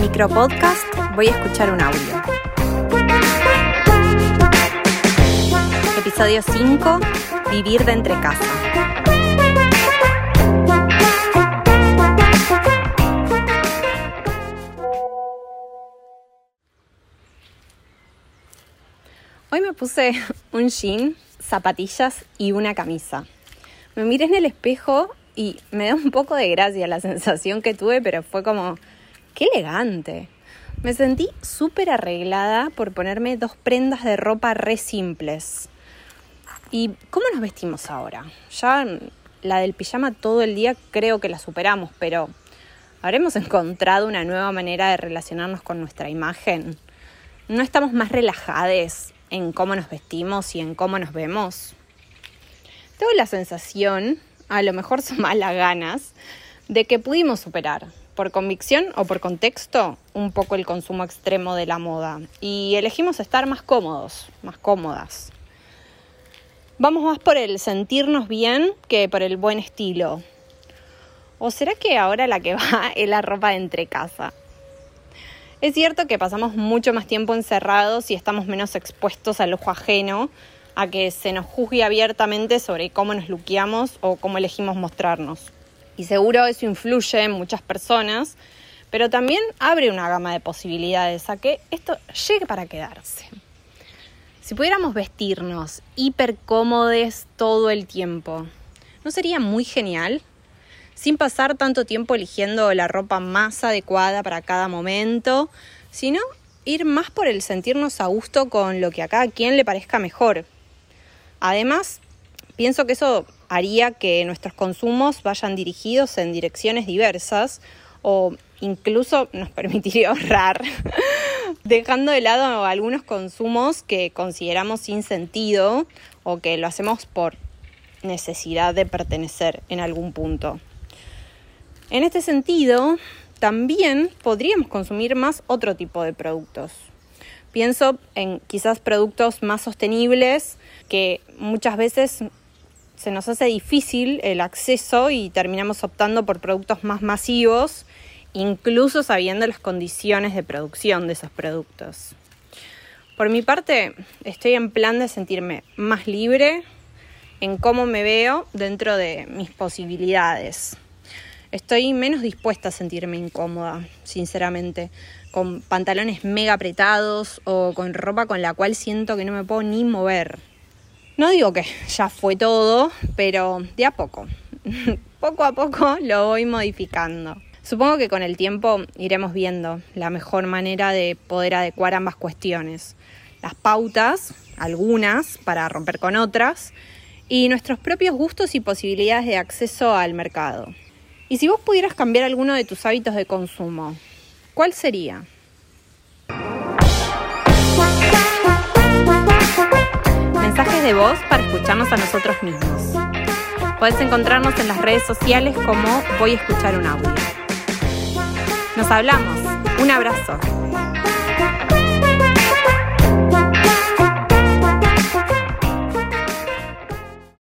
Micropodcast Voy a escuchar un audio. Episodio 5 Vivir de entre casa. Hoy me puse un jean, zapatillas y una camisa. Me miré en el espejo y me da un poco de gracia la sensación que tuve, pero fue como, qué elegante. Me sentí súper arreglada por ponerme dos prendas de ropa re simples. ¿Y cómo nos vestimos ahora? Ya la del pijama todo el día creo que la superamos, pero ¿habremos encontrado una nueva manera de relacionarnos con nuestra imagen? ¿No estamos más relajadas en cómo nos vestimos y en cómo nos vemos? Tengo la sensación, a lo mejor son malas ganas, de que pudimos superar, por convicción o por contexto, un poco el consumo extremo de la moda y elegimos estar más cómodos, más cómodas. Vamos más por el sentirnos bien que por el buen estilo. ¿O será que ahora la que va es la ropa de entre casa? Es cierto que pasamos mucho más tiempo encerrados y estamos menos expuestos al ojo ajeno, a que se nos juzgue abiertamente sobre cómo nos luqueamos o cómo elegimos mostrarnos y seguro eso influye en muchas personas, pero también abre una gama de posibilidades a que esto llegue para quedarse. Si pudiéramos vestirnos hiper cómodos todo el tiempo, ¿no sería muy genial? Sin pasar tanto tiempo eligiendo la ropa más adecuada para cada momento, sino ir más por el sentirnos a gusto con lo que a cada quien le parezca mejor. Además, pienso que eso haría que nuestros consumos vayan dirigidos en direcciones diversas o incluso nos permitiría ahorrar, dejando de lado algunos consumos que consideramos sin sentido o que lo hacemos por necesidad de pertenecer en algún punto. En este sentido, también podríamos consumir más otro tipo de productos. Pienso en quizás productos más sostenibles que muchas veces se nos hace difícil el acceso y terminamos optando por productos más masivos, incluso sabiendo las condiciones de producción de esos productos. Por mi parte, estoy en plan de sentirme más libre en cómo me veo dentro de mis posibilidades. Estoy menos dispuesta a sentirme incómoda, sinceramente, con pantalones mega apretados o con ropa con la cual siento que no me puedo ni mover. No digo que ya fue todo, pero de a poco. poco a poco lo voy modificando. Supongo que con el tiempo iremos viendo la mejor manera de poder adecuar ambas cuestiones. Las pautas, algunas, para romper con otras, y nuestros propios gustos y posibilidades de acceso al mercado. Y si vos pudieras cambiar alguno de tus hábitos de consumo, ¿cuál sería? mensajes de voz para escucharnos a nosotros mismos. Puedes encontrarnos en las redes sociales como Voy a escuchar un audio. Nos hablamos. Un abrazo.